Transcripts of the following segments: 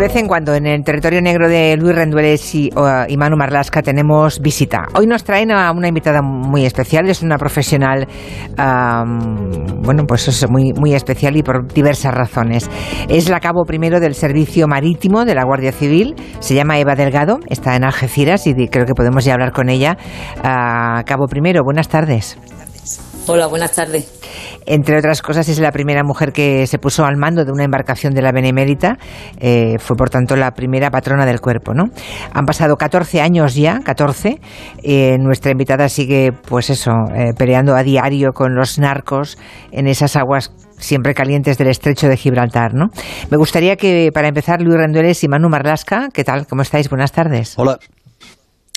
De vez en cuando en el territorio negro de Luis Rendueles y, Manu Marlasca tenemos visita. Hoy nos traen a una invitada muy especial, es una profesional, bueno, pues es muy, muy especial y por diversas razones. Es la cabo primero del Servicio Marítimo de la Guardia Civil, se llama Eva Delgado, está en Algeciras y creo que podemos ya hablar con ella. Ah, cabo primero, buenas tardes. Hola, buenas tardes. Entre otras cosas, es la primera mujer que se puso al mando de una embarcación de la Benemérita. Eh, fue, por tanto, la primera patrona del cuerpo. ¿no? Han pasado 14 años ya, 14. Eh, nuestra invitada sigue, pues eso, eh, peleando a diario con los narcos en esas aguas siempre calientes del estrecho de Gibraltar, ¿no? Me gustaría que, para empezar, Luis Rendueles y Manu Marlasca, ¿qué tal? ¿Cómo estáis? Buenas tardes. Hola.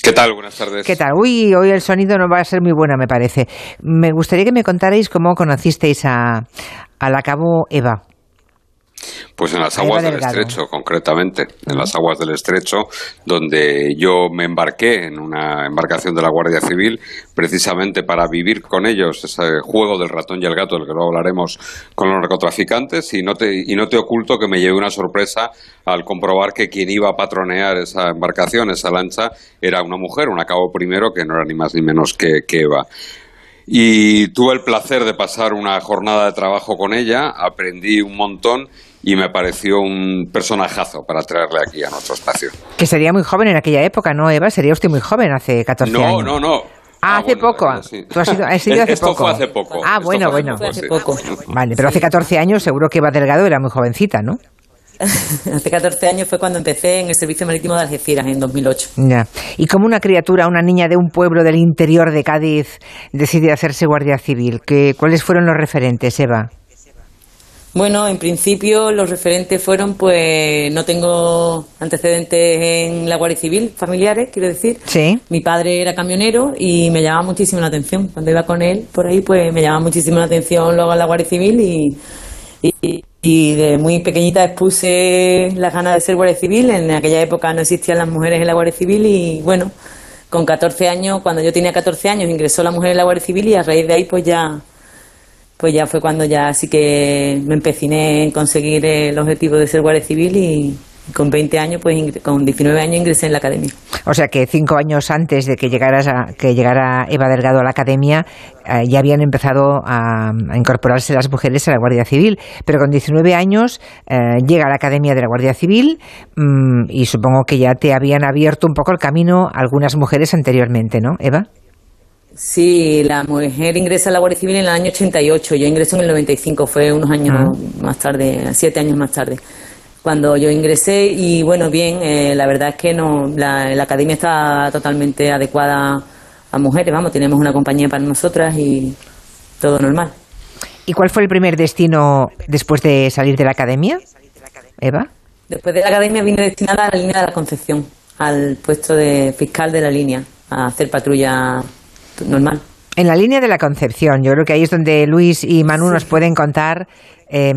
¿Qué tal? Buenas tardes. ¿Qué tal? Uy, hoy el sonido no va a ser muy bueno, me parece. Me gustaría que me contarais cómo conocisteis a, a la cabo Eva. Pues en las aguas del estrecho, concretamente, en las aguas del estrecho, donde yo me embarqué en una embarcación de la Guardia Civil, precisamente para vivir con ellos ese juego del ratón y el gato, del que luego hablaremos con los narcotraficantes, y no te, y no te oculto que me llevé una sorpresa al comprobar que quien iba a patronear esa embarcación, esa lancha, era una mujer, un cabo primero, que no era ni más ni menos que, que Eva. Y tuve el placer de pasar una jornada de trabajo con ella, aprendí un montón y me pareció un personajazo para traerle aquí a nuestro espacio. Que sería muy joven en aquella época, ¿no, Eva? Sería usted muy joven hace 14 años. No, no, no. Ah, hace poco. ¿Tú has sido, has hace Esto poco? fue hace poco. Ah, bueno, bueno. Hace poco. Vale, pero hace 14 años seguro que Eva Delgado era muy jovencita, ¿no? hace 14 años fue cuando empecé en el Servicio Marítimo de Algeciras, en 2008. Ya. ¿Y cómo una criatura, una niña de un pueblo del interior de Cádiz, decide hacerse guardia civil? ¿Qué, ¿Cuáles fueron los referentes, Eva? Bueno, en principio los referentes fueron, pues, no tengo antecedentes en la Guardia Civil, familiares, quiero decir. Sí. Mi padre era camionero y me llamaba muchísimo la atención. Cuando iba con él por ahí, pues me llamaba muchísimo la atención luego a la Guardia Civil y, y, de muy pequeñita expuse las ganas de ser Guardia Civil. En aquella época no existían las mujeres en la Guardia Civil y, bueno, con 14 años, cuando yo tenía 14 años, ingresó la mujer en la Guardia Civil y a raíz de ahí, pues ya pues ya fue cuando ya sí que me empeciné en conseguir el objetivo de ser guardia civil y con 20 años, pues con 19 años ingresé en la academia. O sea que cinco años antes de que llegaras a, que llegara Eva Delgado a la academia, eh, ya habían empezado a, incorporarse las mujeres a la Guardia Civil. Pero con 19 años eh, llega a la academia de la Guardia Civil mm, y supongo que ya te habían abierto un poco el camino algunas mujeres anteriormente, ¿no, Eva? Sí, la mujer ingresa a la Guardia Civil en el año 88, yo ingreso en el 95, fue unos años ah. más tarde, siete años más tarde, cuando yo ingresé y bueno, bien, eh, la verdad es que no, la, academia está totalmente adecuada a mujeres, vamos, tenemos una compañía para nosotras y todo normal. ¿Y cuál fue el primer destino después de salir de la academia, Eva? Después de la academia vine destinada a la línea de la Concepción, al puesto de fiscal de la línea, a hacer patrulla normal. En la línea de la Concepción, yo creo que ahí es donde Luis y Manu nos pueden contar. Eh,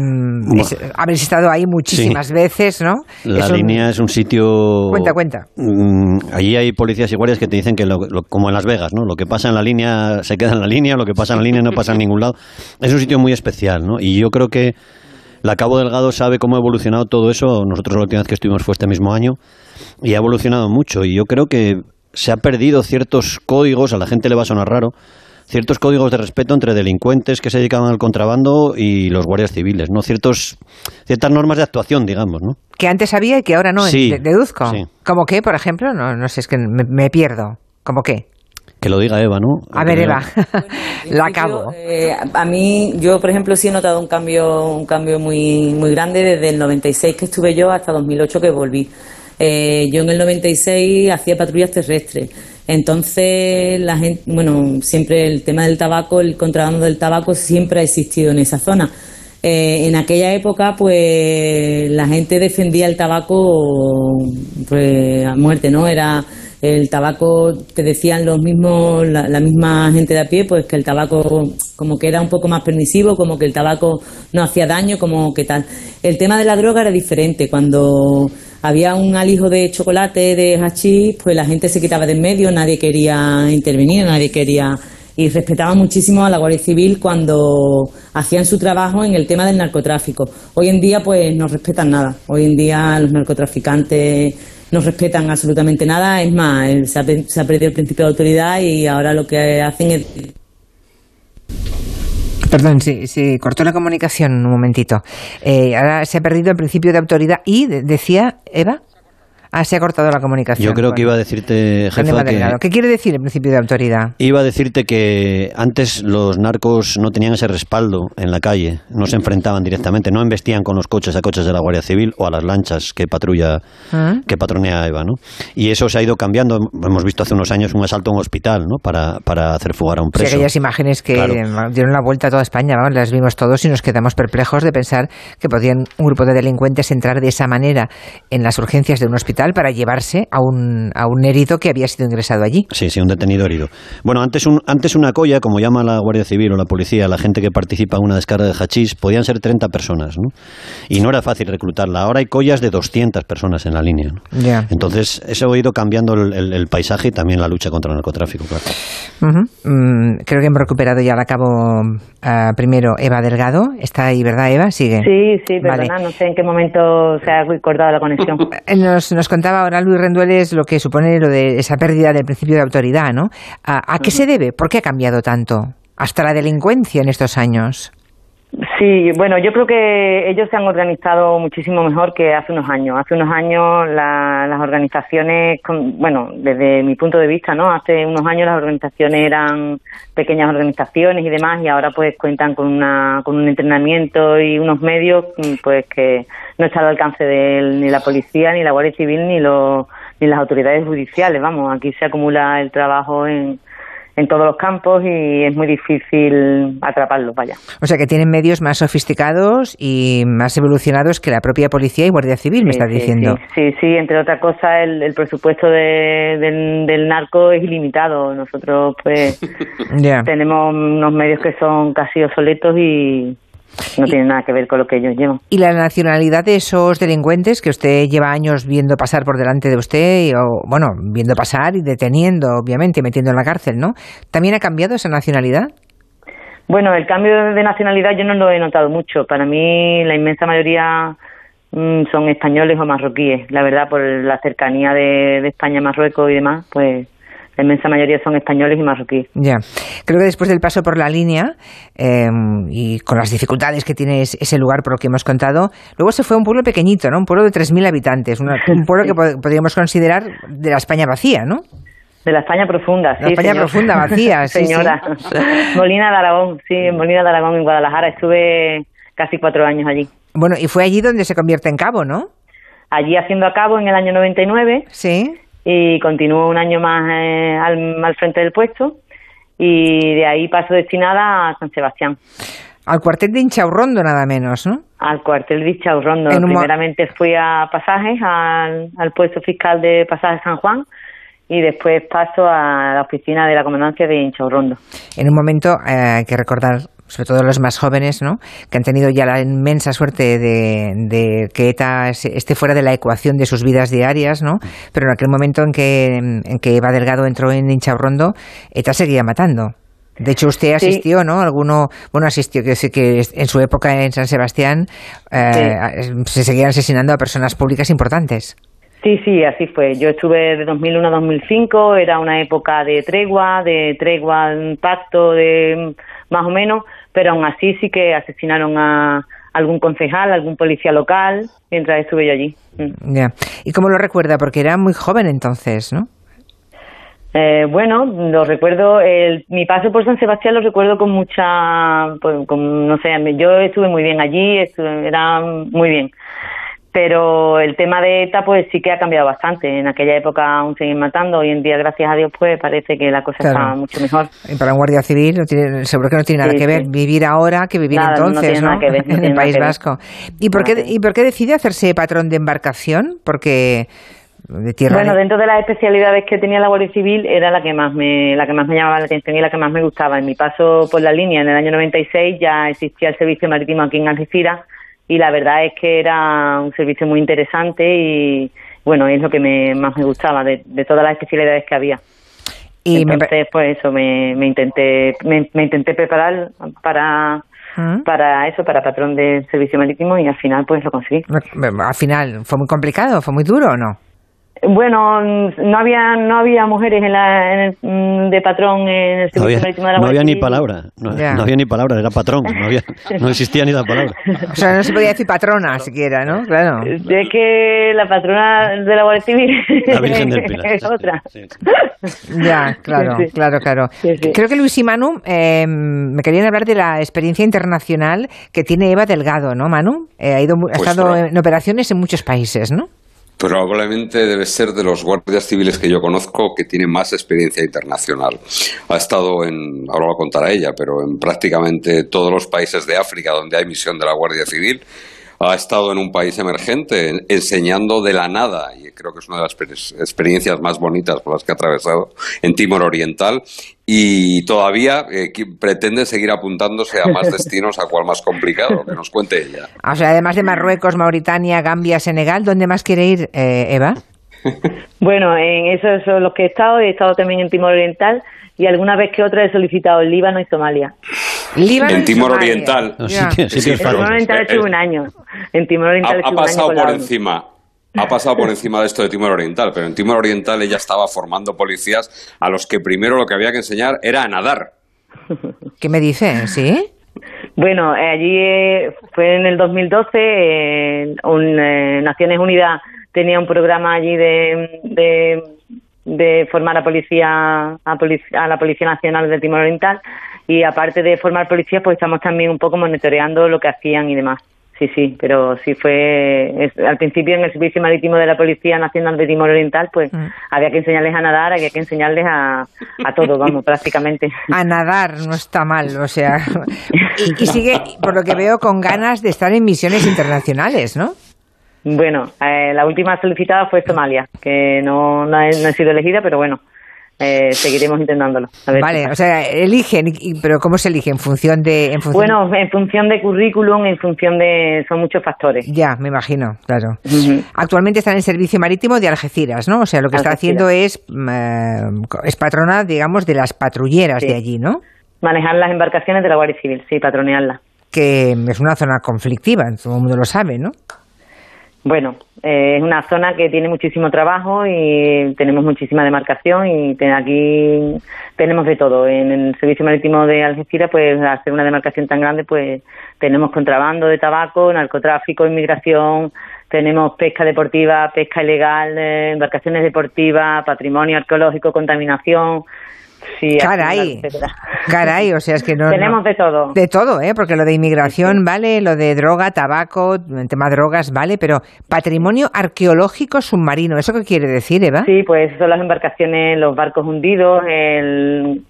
habéis estado ahí muchísimas veces, ¿no? La línea es un sitio. Cuenta, cuenta. Mm, allí hay policías y guardias que te dicen que, como en Las Vegas, ¿no? Lo que pasa en la línea se queda en la línea, lo que pasa en la línea no pasa en ningún lado. Es un sitio muy especial, ¿no? Y yo creo que la Cabo Delgado sabe cómo ha evolucionado todo eso. Nosotros la última vez que estuvimos fue este mismo año y ha evolucionado mucho. Y yo creo que se ha perdido ciertos códigos, a la gente le va a sonar raro, ciertos códigos de respeto entre delincuentes que se dedicaban al contrabando y los guardias civiles, ¿no? Ciertos, ciertas normas de actuación, digamos, ¿no? Que antes había y que ahora no, sí, deduzco. Sí. ¿Cómo qué, por ejemplo? No, no sé, es que me, pierdo. ¿Cómo qué? Que lo diga Eva, ¿no? A ver, Eva, la acabo. Eh, a mí, yo, por ejemplo, sí he notado un cambio, un cambio muy, muy grande desde el 96 que estuve yo hasta 2008 que volví. Eh, yo en el 96 hacía patrullas terrestres. Entonces, la gente, bueno, siempre el tema del tabaco, el contrabando del tabaco siempre ha existido en esa zona. Eh, en aquella época, pues la gente defendía el tabaco pues, a muerte, ¿no? Era el tabaco, te decían los mismos, la, la, misma gente de a pie, pues que el tabaco como que era un poco más permisivo, como que el tabaco no hacía daño, como que tal. El tema de la droga era diferente. Cuando había un alijo de chocolate, de hachís, pues la gente se quitaba de en medio, nadie quería intervenir, nadie quería y respetaban muchísimo a la Guardia Civil cuando hacían su trabajo en el tema del narcotráfico. Hoy en día, pues no respetan nada. Hoy en día los narcotraficantes no respetan absolutamente nada. Es más, se ha, se ha perdido el principio de autoridad y ahora lo que hacen es Perdón, se, cortó la comunicación un momentito. Eh, ahora se ha perdido el principio de autoridad y, decía Eva. Ah, se ha cortado la comunicación. Yo creo que iba a decirte, jefa, que... ¿Qué quiere decir el principio de autoridad? Iba a decirte que antes los narcos no tenían ese respaldo en la calle, no se enfrentaban directamente, no embestían con los coches a coches de la Guardia Civil o a las lanchas que patrulla, ¿Ah? que patronea Eva, ¿no? Y eso se ha ido cambiando. Hemos visto hace unos años un asalto a un hospital, ¿no? Para, para hacer fugar a un preso. Aquellas imágenes que dieron la vuelta a toda España, las vimos todos y nos quedamos perplejos de pensar que podían un grupo de delincuentes entrar de esa manera en las urgencias de un hospital para llevarse a un, a un herido que había sido ingresado allí. Sí, sí, un detenido herido. Bueno, antes, un, antes una colla, como llama la Guardia Civil o la policía, la gente que participa en una descarga de hachís, podían ser 30 personas, ¿no? Y no era fácil reclutarla. Ahora hay collas de 200 personas en la línea, ¿no? Entonces, eso ha ido cambiando el, paisaje y también la lucha contra el narcotráfico, claro. Mm, creo que hemos recuperado ya al cabo uh, primero Eva Delgado. Está ahí, ¿verdad, Eva? Sigue. Sí, sí, perdona, no sé en qué momento se ha cortado la conexión. Nos, nos contaba ahora Luis Rendueles lo que supone lo de esa pérdida del principio de autoridad, ¿no? ¿A, qué se debe? ¿Por qué ha cambiado tanto? Hasta la delincuencia en estos años. Sí, bueno, yo creo que ellos se han organizado muchísimo mejor que hace unos años. Hace unos años las organizaciones, bueno, desde mi punto de vista, ¿no? Hace unos años las organizaciones eran pequeñas organizaciones y demás y ahora pues cuentan con, una, con un entrenamiento y unos medios pues que no está al alcance de ni la policía, ni la Guardia Civil, ni, los, ni las autoridades judiciales. Vamos, aquí se acumula el trabajo en en todos los campos y es muy difícil atraparlos, vaya. O sea que tienen medios más sofisticados y más evolucionados que la propia policía y Guardia Civil, me estás diciendo. Sí, sí, entre otras cosas el, presupuesto del, narco es ilimitado. Nosotros pues tenemos unos medios que son casi obsoletos y, no tiene nada que ver con lo que ellos llevan. ¿Y la nacionalidad de esos delincuentes que usted lleva años viendo pasar por delante de usted, o bueno, viendo pasar y deteniendo, obviamente, y metiendo en la cárcel, ¿no? ¿También ha cambiado esa nacionalidad? Bueno, el cambio de nacionalidad yo no lo he notado mucho. Para mí, la inmensa mayoría mm, son españoles o marroquíes. La verdad, por la cercanía de, de España, Marruecos y demás, pues la inmensa mayoría son españoles y marroquíes. Ya, creo que después del paso por la línea em, y con las dificultades que tiene ese lugar por lo que hemos contado, luego se fue a un pueblo pequeñito, ¿no? Un pueblo de 3.000 habitantes, un pueblo que podríamos considerar de la España vacía, ¿no? De la España profunda, sí. La España profunda, vacía, sí. Señora. Molina de Aragón, sí, en Molina de Aragón, en Guadalajara. Estuve casi cuatro años allí. Bueno, y fue allí donde se convierte en cabo, ¿no? Allí haciendo a cabo en el año 99. Sí y continúo un año más eh, al, frente del puesto y de ahí paso destinada a San Sebastián. Al cuartel de Inchaurrondo nada menos, ¿no? Al cuartel de Inchaurrondo. Primeramente fui a pasajes, al, al puesto fiscal de pasajes San Juan y después paso a la oficina de la comandancia de Inchaurrondo. En un momento eh, hay que recordar sobre todo los más jóvenes, ¿no? que han tenido ya la inmensa suerte de, que ETA esté fuera de la ecuación de sus vidas diarias, ¿no? pero en aquel momento en que, en que Eva Delgado entró en Rondo, ETA seguía matando. De hecho, usted asistió, ¿no? Alguno, bueno, asistió, que que en su época en San Sebastián eh, se seguían asesinando a personas públicas importantes. Sí, sí, así fue. Yo estuve de 2001 a 2005, era una época de tregua, de tregua, pacto, de más o menos, pero aún así sí que asesinaron a algún concejal, algún policía local, mientras estuve yo allí. Mm. Ya. ¿Y cómo lo recuerda? Porque era muy joven entonces, ¿no? Eh, bueno, lo recuerdo, el, mi paso por San Sebastián lo recuerdo con mucha, pues, con, no sé, yo estuve muy bien allí, era muy bien pero el tema de ETA pues sí que ha cambiado bastante. En aquella época aún seguían matando, hoy en día gracias a Dios pues parece que la cosa está mucho mejor. Y para un guardia civil seguro que no tiene nada que ver vivir ahora que vivir entonces, ¿no? en el País Vasco. ¿Y por, qué, ¿Y por qué decide hacerse patrón de embarcación? Porque de tierra bueno, dentro de las especialidades que tenía la Guardia Civil era la que más me la que más me llamaba la atención y la que más me gustaba. En mi paso por la línea en el año 96 ya existía el servicio marítimo aquí en Algeciras y la verdad es que era un servicio muy interesante y bueno, es lo que me, más me gustaba de, todas las especialidades que había. Y Entonces, pues eso, me, me intenté me, intenté preparar para ¿Mm? para eso, para patrón de servicio marítimo y al final pues lo conseguí. Al final, ¿fue muy complicado? ¿Fue muy duro o no? Bueno, no había no había mujeres en, la, en el, mm, de patrón en el servicio marítimo de la No había ni palabra, no, había ni palabra, era patrón, no, había, no existía ni la palabra. O sea, no se podía decir patrona siquiera, ¿no? Claro. Es que la patrona de la Guardia Civil la Virgen del Pilar, es otra. Ya, claro, claro, claro. Creo que Luis y Manu eh, me querían hablar de la experiencia internacional que tiene Eva Delgado, ¿no, Manu? Eh, ha, ido, ha pues estado en operaciones en muchos países, ¿no? Probablemente debe ser de los guardias civiles que yo conozco que tiene más experiencia internacional. Ha estado en, ahora lo contará ella, pero en prácticamente todos los países de África donde hay misión de la Guardia Civil ha estado en un país emergente enseñando de la nada, y creo que es una de las experiencias más bonitas por las que ha atravesado en Timor Oriental, y todavía eh, pretende seguir apuntándose a más destinos, a cuál más complicado, que nos cuente ella. O sea, además de Marruecos, Mauritania, Gambia, Senegal, ¿dónde más quiere ir, eh, Eva? Bueno, en eso son los que he estado, he estado también en Timor Oriental y alguna vez que otra he solicitado el Líbano y Somalia. En Timor Oriental. en Timor Oriental he un año. En Timor Oriental ha, ha pasado por encima. Ha pasado por encima de esto de Timor Oriental, pero en Timor Oriental ella estaba formando policías a los que primero lo que había que enseñar era a nadar. ¿Qué me dice? ¿Sí? Bueno, eh, allí eh, fue en el 2012, eh, Naciones Unidas tenía un programa allí de de formar a policía a, la Policía Nacional de Timor Oriental y aparte de formar policías pues estamos también un poco monitoreando lo que hacían y demás. Sí, sí, pero sí fue al principio en el servicio marítimo de la Policía Nacional de Timor Oriental, pues mm. había que enseñarles a nadar, había que enseñarles a, a todo, vamos, prácticamente. A nadar no está mal, o sea, y sigue, por lo que veo, con ganas de estar en misiones internacionales, ¿no? Bueno, eh, la última solicitada fue Somalia, que no, no, he, sido elegida, pero bueno, eh, seguiremos intentándolo. vale, o sea, eligen, pero ¿cómo se elige? ¿En función de...? En Bueno, en función de currículum, en función de... son muchos factores. Ya, me imagino, claro. Actualmente están en servicio marítimo de Algeciras, ¿no? O sea, lo que está haciendo es, mm, eh, es patrona, digamos, de las patrulleras de allí, ¿no? Manejar las embarcaciones de la Guardia Civil, sí, patronearlas. Que es una zona conflictiva, todo el mundo lo sabe, ¿no? Bueno, eh, es una zona que tiene muchísimo trabajo y tenemos muchísima demarcación y aquí tenemos de todo. En el servicio marítimo de Algeciras, pues ser una demarcación tan grande, pues tenemos contrabando de tabaco, narcotráfico, inmigración, tenemos pesca deportiva, pesca ilegal, eh, embarcaciones deportivas, patrimonio arqueológico, contaminación, Sí, caray, caray, o sea, es que no... Tenemos de todo. De todo, ¿eh? Porque lo de inmigración vale, lo de droga, tabaco, el tema de drogas vale, pero patrimonio arqueológico submarino, ¿eso qué quiere decir, Eva? Sí, pues son las embarcaciones, los barcos hundidos,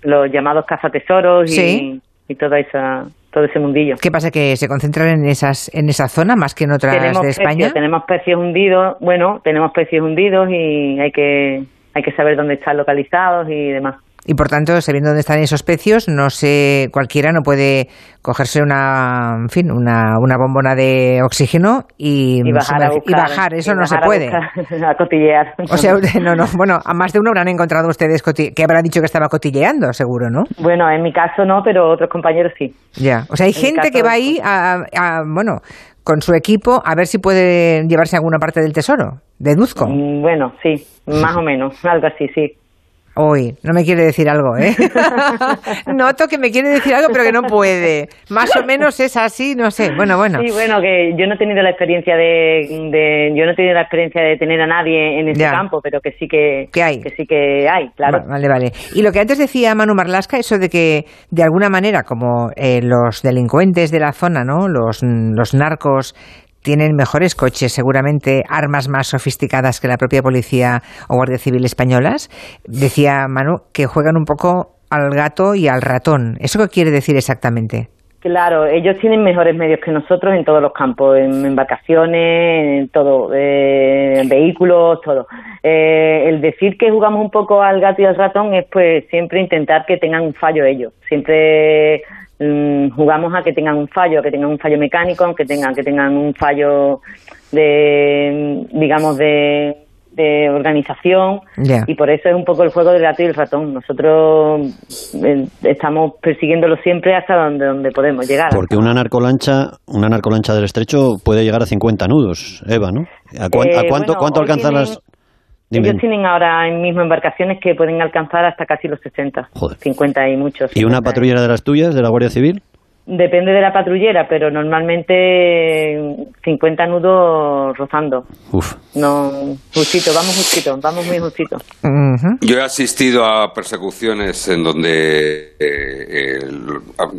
los llamados cazatesoros y, y toda esa todo ese mundillo. ¿Qué pasa? ¿Que se concentran en esas en esa zona más que en otras de España? tenemos peces hundidos, bueno, tenemos peces hundidos y hay que, hay que saber dónde están localizados y demás y por tanto, sabiendo dónde están esos pecios, no sé, cualquiera no puede cogerse una, en fin, una, una bombona de oxígeno y, bajar, eso no se puede. A, cotillear. O sea, no, no, bueno, a más de uno habrán encontrado ustedes que habrán dicho que estaba cotilleando, seguro, ¿no? Bueno, en mi caso no, pero otros compañeros sí. Ya, o sea, hay gente que va ahí a, bueno, con su equipo a ver si puede llevarse alguna parte del tesoro. Deduzco. Mm, bueno, sí, más o menos, algo así, sí. Uy, no me quiere decir algo, ¿eh? Noto que me quiere decir algo, pero que no puede. Más o menos es así, no sé. Bueno, bueno. Sí, bueno, que yo no he tenido la experiencia de, yo no he tenido la experiencia de tener a nadie en ese campo, pero que sí que, hay. que sí que hay, claro. Vale, vale. Y lo que antes decía Manu Marlasca, eso de que de alguna manera, como eh, los delincuentes de la zona, ¿no? Los, los narcos tienen mejores coches, seguramente armas más sofisticadas que la propia policía o guardia civil españolas. Decía Manu que juegan un poco al gato y al ratón. ¿Eso qué quiere decir exactamente? Claro, ellos tienen mejores medios que nosotros en todos los campos, en embarcaciones, en todo, eh, en vehículos, todo. Eh, el decir que jugamos un poco al gato y al ratón es pues siempre intentar que tengan un fallo ellos. Siempre Mm, jugamos a que tengan un fallo, que tengan un fallo mecánico, que tengan, que tengan un fallo de, digamos, de, de organización y por eso es un poco el juego del gato y el ratón. Nosotros eh, estamos persiguiéndolo siempre hasta donde, donde podemos llegar. Porque una narcolancha, una narcolancha del estrecho puede llegar a 50 nudos, Eva, ¿no? ¿A, eh, cuánto, cuánto alcanzan las...? Ellos tienen ahora mismo embarcaciones que pueden alcanzar hasta casi los 60, Joder. 50 y muchos. ¿Y una patrullera de las tuyas, de la Guardia Civil? Depende de la patrullera, pero normalmente 50 nudos rozando. Uf. No, justito, vamos justito, vamos muy justito. Yo he asistido a persecuciones en donde eh,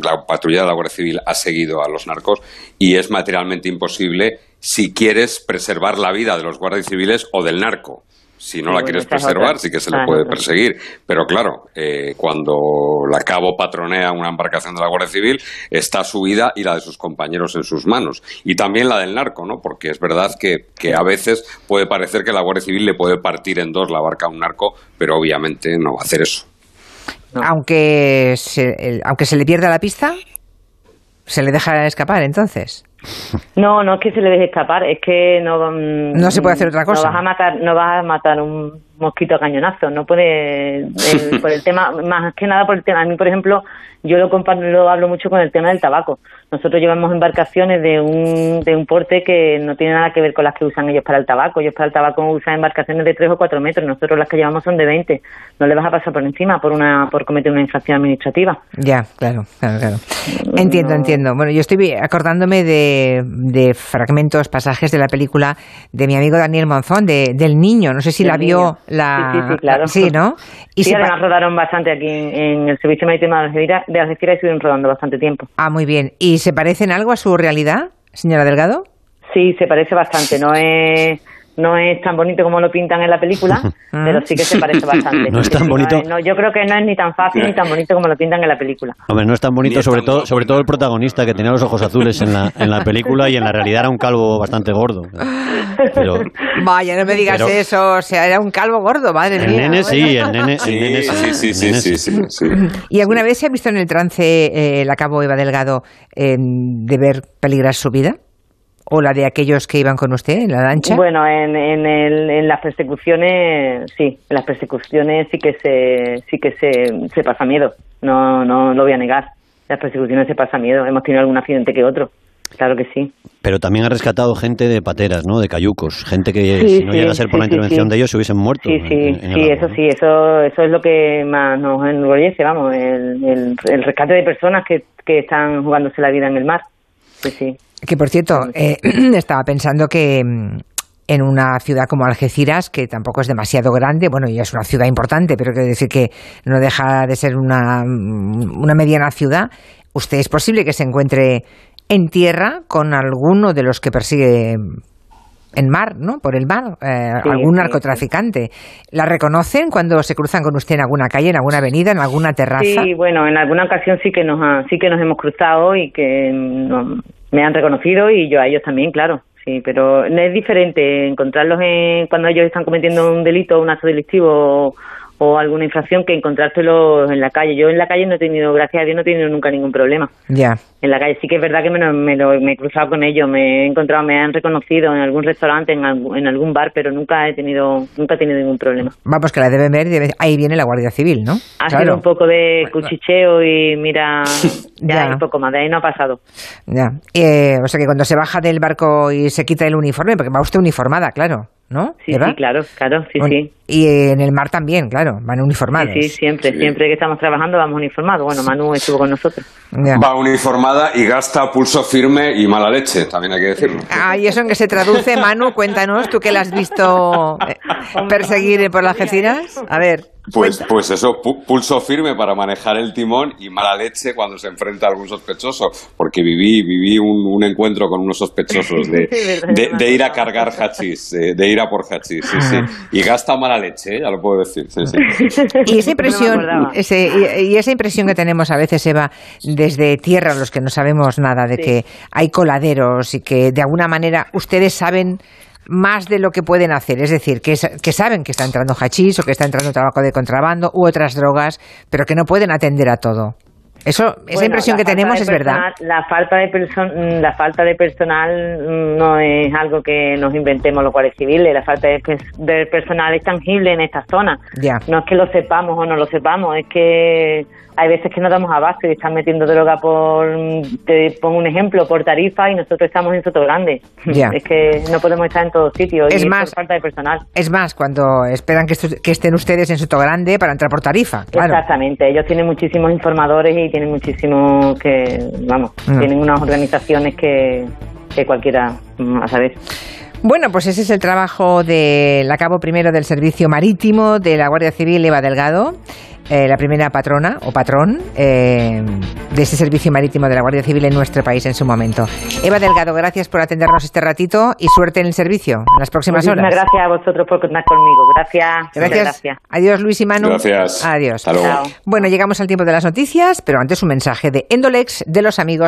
la patrulla de la Guardia Civil ha seguido a los narcos y es materialmente imposible si quieres preservar la vida de los guardias civiles o del narco. Si no la quieres preservar, sí que se le puede perseguir. Pero claro, eh, cuando la cabo patronea una embarcación de la Guardia Civil, está su vida y la de sus compañeros en sus manos. Y también la del narco, ¿no? Porque es verdad que, que a veces puede parecer que la Guardia Civil le puede partir en dos la barca a un narco, pero obviamente no va a hacer eso. Aunque, se, aunque se le pierda la pista, se le deja escapar entonces. No, no es que se le deje escapar, es que no... Mm, no se puede hacer otra cosa. No vas a matar, no vas a matar un mosquito a cañonazo, no puede... por el tema, más que nada por el tema, a mí por ejemplo, yo lo, lo hablo mucho con el tema del tabaco. Nosotros llevamos embarcaciones de un, de un porte que no tiene nada que ver con las que usan ellos para el tabaco. Ellos para el tabaco usan embarcaciones de 3 o 4 metros, nosotros las que llevamos son de 20. No le vas a pasar por encima por una por cometer una infracción administrativa. Ya, claro, claro, claro. Entiendo, entiendo. Bueno, yo estoy acordándome de, de, fragmentos, pasajes de la película de mi amigo Daniel Monzón, de, del niño. No sé si la vio la... Sí, sí, claro. Sí, ¿no? Y sí, además rodaron bastante aquí en, el Servicio Marítimo de Algeciras, de Algeciras y estuvieron rodando bastante tiempo. Ah, muy bien. ¿Y se parece en algo a su realidad, señora Delgado? Sí, se parece bastante. No es no es tan bonito como lo pintan en la película, pero sí que se parece bastante. No es tan bonito. No, yo creo que no es ni tan fácil ni tan bonito como lo pintan en la película. Hombre, no es tan bonito, sobre todo, sobre todo el protagonista que tenía los ojos azules en la, en la película y en la realidad era un calvo bastante gordo. Vaya, no me digas eso, o sea, era un calvo gordo, madre mía. El nene sí, el nene, sí, sí, sí, sí, sí, ¿Y alguna vez se ha visto en el trance eh, la cabo Eva Delgado de ver peligrar su vida? O la de aquellos que iban con usted en la lancha? Bueno, en, en, el, en las persecuciones, sí, en las persecuciones sí que se, sí que se, se pasa miedo, no, no lo voy a negar. Las persecuciones se pasa miedo, hemos tenido algún accidente que otro, claro que sí. Pero también ha rescatado gente de pateras, ¿no? De cayucos, gente que si no llega a ser por la intervención de ellos se hubiesen muerto. Sí, sí, sí, eso sí, eso, eso es lo que más nos enorgullece, vamos, el, el, el rescate de personas que, que están jugándose la vida en el mar. Sí. Que por cierto, eh, estaba pensando que mm, en una ciudad como Algeciras, que tampoco es demasiado grande, bueno, ya es una ciudad importante, pero quiero decir que no deja de ser una, mm, una mediana ciudad, usted es posible que se encuentre en tierra con alguno de los que persigue en mar, ¿no? Por el mar, eh, algún narcotraficante. ¿La reconocen cuando se cruzan con usted en alguna calle, en alguna avenida, en alguna terraza? Sí, bueno, en alguna ocasión sí que nos sí que nos hemos cruzado y que me han reconocido y yo a ellos también, claro. Sí, pero es diferente encontrarlos en, cuando ellos están cometiendo un delito, un acto delictivo o alguna infracción que encontrártelo en la calle. Yo en la calle no he tenido, gracias a Dios, no he tenido nunca ningún problema. Ya. En la calle sí que es verdad que me, me, me, he cruzado con ellos, me he encontrado, me han reconocido en algún restaurante, en, en algún bar, pero nunca he tenido nunca he tenido ningún problema. Vamos, que la deben ver, ahí viene la Guardia Civil, ¿no? Ha sido un poco de cuchicheo y mira, ya, un poco más, de ahí no ha pasado. Ya. Eh, o sea que cuando se baja del barco y se quita el uniforme, porque va usted uniformada, claro. ¿no? Sí, sí, claro, claro, sí, sí. Y en el mar también, claro, van uniformados. Sí, siempre, siempre que estamos trabajando vamos uniformados. Bueno, Manu estuvo con nosotros. Va uniformada y gasta pulso firme y mala leche, también hay que decirlo. Ah, ¿y eso en qué se traduce, Manu? Cuéntanos, tú que la has visto eh, perseguir por las Algeciras. A ver. Pues, pues eso, pulso firme para manejar el timón y mala leche cuando se enfrenta a algún sospechoso, porque viví, viví un, encuentro con unos sospechosos de, de, ir a cargar hachís, eh, de ir a por hachís, sí, sí. Ah. Y gasta mala leche, eh, ya lo puedo decir, sí, sí. Y esa impresión, y, esa impresión que tenemos a veces, Eva, desde tierra, los que no sabemos nada, de que hay coladeros y que de alguna manera ustedes saben más de lo que pueden hacer. Es decir, que, que saben que está entrando hachís o que está entrando trabajo de contrabando u otras drogas, pero que no pueden atender a todo. Eso, esa impresión que tenemos es verdad. La falta de mm, la falta de personal mm, no es algo que nos inventemos los guardias civiles. La falta de, personal es tangible en esta zona. No es que lo sepamos o no lo sepamos, es que hay veces que no damos abasto y están metiendo droga por, te pongo un ejemplo, por tarifa y nosotros estamos en Soto Grande. Es que no podemos estar en todos sitios es y más, falta de personal. Es más, cuando esperan que, que, estén ustedes en Soto Grande para entrar por tarifa. Exactamente, ellos tienen muchísimos informadores y tienen muchísimos que, vamos, tienen unas organizaciones que, que cualquiera, mm, a saber. Bueno, pues ese es el trabajo del cabo primero del Servicio Marítimo de la Guardia Civil, Eva Delgado. Eh, la primera patrona o patrón eh, de ese servicio marítimo de la Guardia Civil en nuestro país en su momento. Eva Delgado, gracias por atendernos este ratito y suerte en el servicio en las próximas horas. Muchas gracias a vosotros por contar conmigo. Gracias. Gracias. Adiós, Luis y Manu. Gracias. Adiós. Hasta luego. Bueno, llegamos al tiempo de las noticias, pero antes un mensaje de Endolex de los amigos